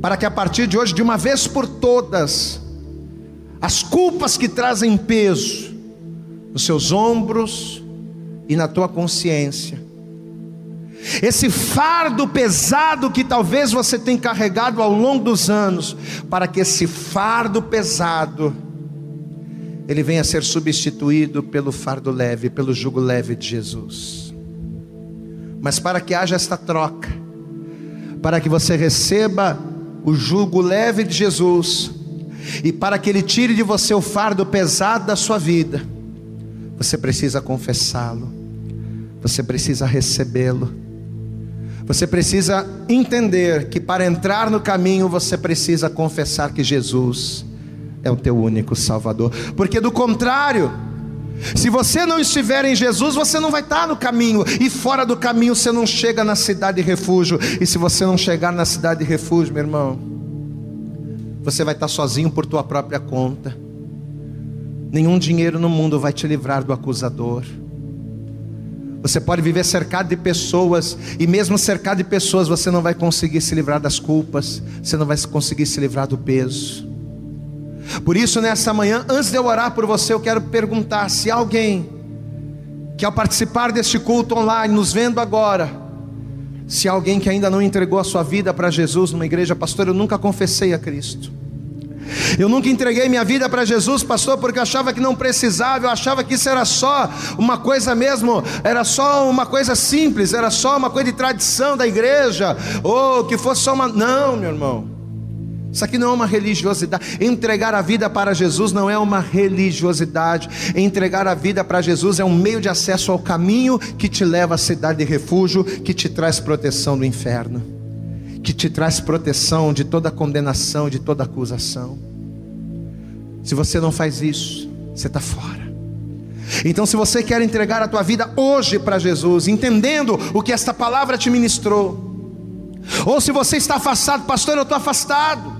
Para que a partir de hoje, de uma vez por todas, as culpas que trazem peso nos seus ombros e na tua consciência, esse fardo pesado que talvez você tenha carregado ao longo dos anos, para que esse fardo pesado ele venha a ser substituído pelo fardo leve, pelo jugo leve de Jesus. Mas para que haja esta troca, para que você receba o jugo leve de Jesus, e para que Ele tire de você o fardo pesado da sua vida, você precisa confessá-lo, você precisa recebê-lo, você precisa entender que para entrar no caminho você precisa confessar que Jesus é o teu único Salvador. Porque do contrário, se você não estiver em Jesus, você não vai estar no caminho, e fora do caminho você não chega na cidade de refúgio. E se você não chegar na cidade de refúgio, meu irmão, você vai estar sozinho por tua própria conta. Nenhum dinheiro no mundo vai te livrar do acusador. Você pode viver cercado de pessoas, e mesmo cercado de pessoas, você não vai conseguir se livrar das culpas, você não vai conseguir se livrar do peso. Por isso, nessa manhã, antes de eu orar por você, eu quero perguntar se alguém que ao participar deste culto online, nos vendo agora, se alguém que ainda não entregou a sua vida para Jesus numa igreja, pastor, eu nunca confessei a Cristo. Eu nunca entreguei minha vida para Jesus, pastor, porque eu achava que não precisava, eu achava que isso era só uma coisa mesmo, era só uma coisa simples, era só uma coisa de tradição da igreja, ou que fosse só uma. Não, meu irmão. Isso aqui não é uma religiosidade. Entregar a vida para Jesus não é uma religiosidade. Entregar a vida para Jesus é um meio de acesso ao caminho que te leva à cidade de refúgio, que te traz proteção do inferno, que te traz proteção de toda condenação, de toda acusação. Se você não faz isso, você está fora. Então, se você quer entregar a tua vida hoje para Jesus, entendendo o que esta palavra te ministrou, ou se você está afastado, pastor, eu estou afastado.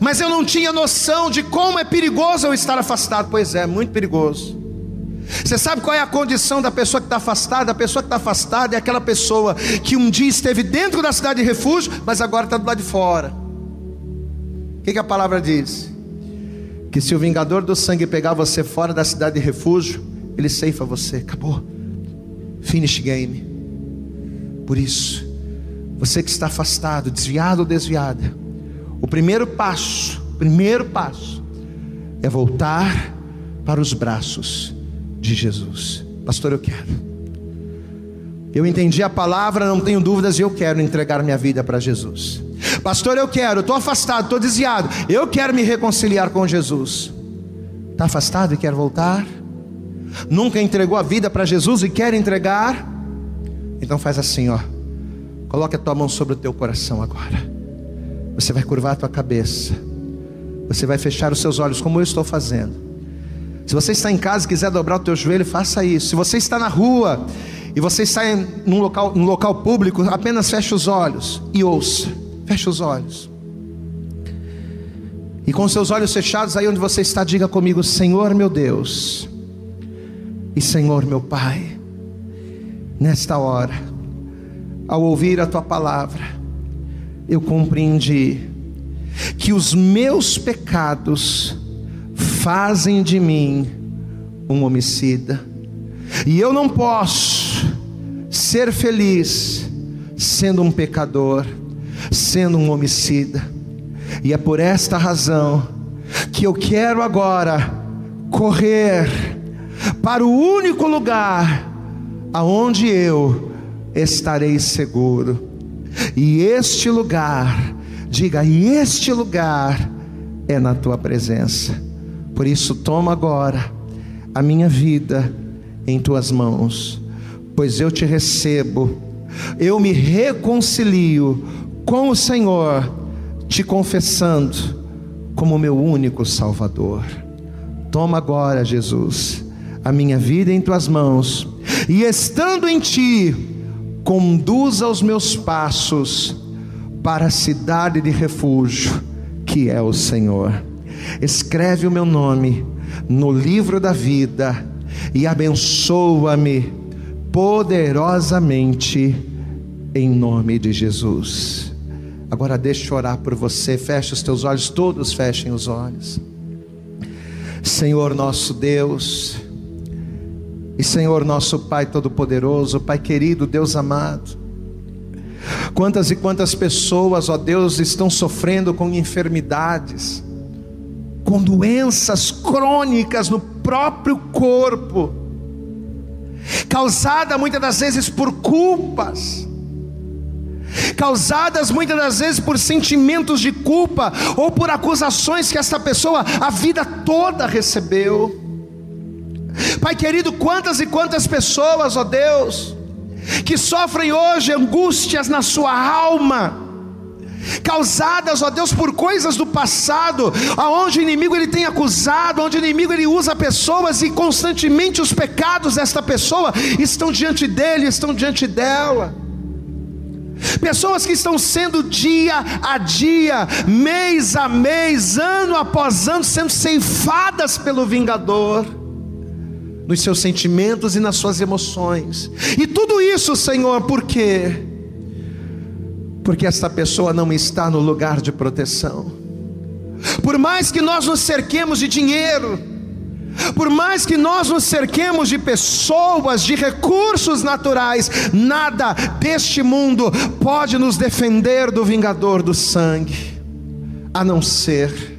Mas eu não tinha noção de como é perigoso eu estar afastado. Pois é, muito perigoso. Você sabe qual é a condição da pessoa que está afastada? A pessoa que está afastada é aquela pessoa que um dia esteve dentro da cidade de refúgio, mas agora está do lado de fora. O que, que a palavra diz? Que se o vingador do sangue pegar você fora da cidade de refúgio, ele ceifa você. Acabou. Finish game. Por isso, você que está afastado, desviado ou desviada, o primeiro passo, primeiro passo, é voltar para os braços de Jesus. Pastor, eu quero. Eu entendi a palavra, não tenho dúvidas, e eu quero entregar minha vida para Jesus. Pastor, eu quero, estou afastado, estou desviado, eu quero me reconciliar com Jesus. Está afastado e quer voltar? Nunca entregou a vida para Jesus e quer entregar? Então faz assim, ó. Coloque a tua mão sobre o teu coração agora. Você vai curvar a tua cabeça. Você vai fechar os seus olhos, como eu estou fazendo. Se você está em casa e quiser dobrar o teu joelho, faça isso. Se você está na rua e você está em num local, num local público, apenas feche os olhos e ouça. Feche os olhos. E com seus olhos fechados, aí onde você está, diga comigo: Senhor meu Deus e Senhor meu Pai, nesta hora, ao ouvir a tua palavra, eu compreendi que os meus pecados fazem de mim um homicida, e eu não posso ser feliz sendo um pecador, sendo um homicida. E é por esta razão que eu quero agora correr para o único lugar aonde eu estarei seguro. E este lugar, diga, e este lugar é na tua presença. Por isso, toma agora a minha vida em tuas mãos, pois eu te recebo, eu me reconcilio com o Senhor, te confessando como meu único Salvador. Toma agora, Jesus, a minha vida em tuas mãos, e estando em ti, conduza os meus passos para a cidade de refúgio, que é o Senhor. Escreve o meu nome no livro da vida e abençoa-me poderosamente em nome de Jesus. Agora deixa eu orar por você. Fecha os teus olhos, todos fechem os olhos. Senhor nosso Deus, e Senhor nosso Pai Todo-Poderoso, Pai querido, Deus amado, quantas e quantas pessoas, ó Deus, estão sofrendo com enfermidades, com doenças crônicas no próprio corpo, causada muitas das vezes por culpas, causadas muitas das vezes por sentimentos de culpa ou por acusações que essa pessoa a vida toda recebeu. Pai querido, quantas e quantas pessoas, ó Deus, que sofrem hoje angústias na sua alma, causadas, ó Deus, por coisas do passado, aonde o inimigo ele tem acusado, onde o inimigo ele usa pessoas e constantemente os pecados desta pessoa estão diante dele, estão diante dela. Pessoas que estão sendo dia a dia, mês a mês, ano após ano, sendo ceifadas pelo vingador nos seus sentimentos e nas suas emoções. E tudo isso, Senhor, por quê? Porque esta pessoa não está no lugar de proteção. Por mais que nós nos cerquemos de dinheiro, por mais que nós nos cerquemos de pessoas, de recursos naturais, nada deste mundo pode nos defender do vingador do sangue, a não ser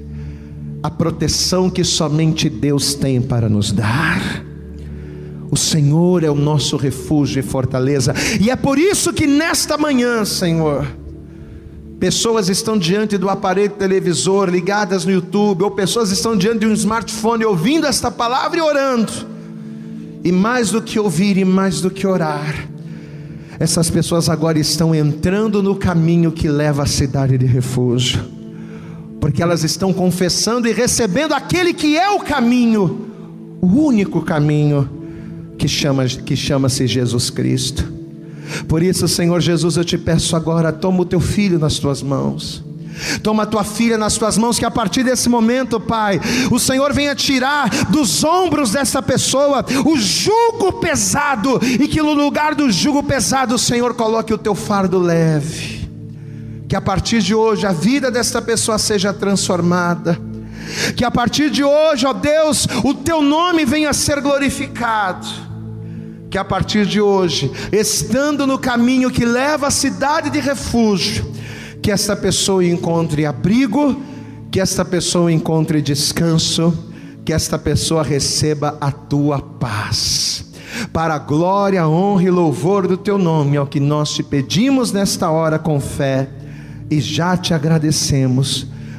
a proteção que somente Deus tem para nos dar. O Senhor é o nosso refúgio e fortaleza, e é por isso que nesta manhã, Senhor, pessoas estão diante do aparelho televisor, ligadas no YouTube, ou pessoas estão diante de um smartphone ouvindo esta palavra e orando, e mais do que ouvir e mais do que orar, essas pessoas agora estão entrando no caminho que leva à cidade de refúgio, porque elas estão confessando e recebendo aquele que é o caminho, o único caminho que chama que chama-se Jesus Cristo. Por isso, Senhor Jesus, eu te peço agora, toma o teu filho nas tuas mãos. Toma a tua filha nas tuas mãos, que a partir desse momento, Pai, o Senhor venha tirar dos ombros dessa pessoa o jugo pesado, e que no lugar do jugo pesado, o Senhor coloque o teu fardo leve. Que a partir de hoje a vida desta pessoa seja transformada. Que a partir de hoje, ó Deus, o teu nome venha a ser glorificado que a partir de hoje, estando no caminho que leva à cidade de refúgio, que esta pessoa encontre abrigo, que esta pessoa encontre descanso, que esta pessoa receba a tua paz. Para a glória, honra e louvor do teu nome, é o que nós te pedimos nesta hora com fé e já te agradecemos,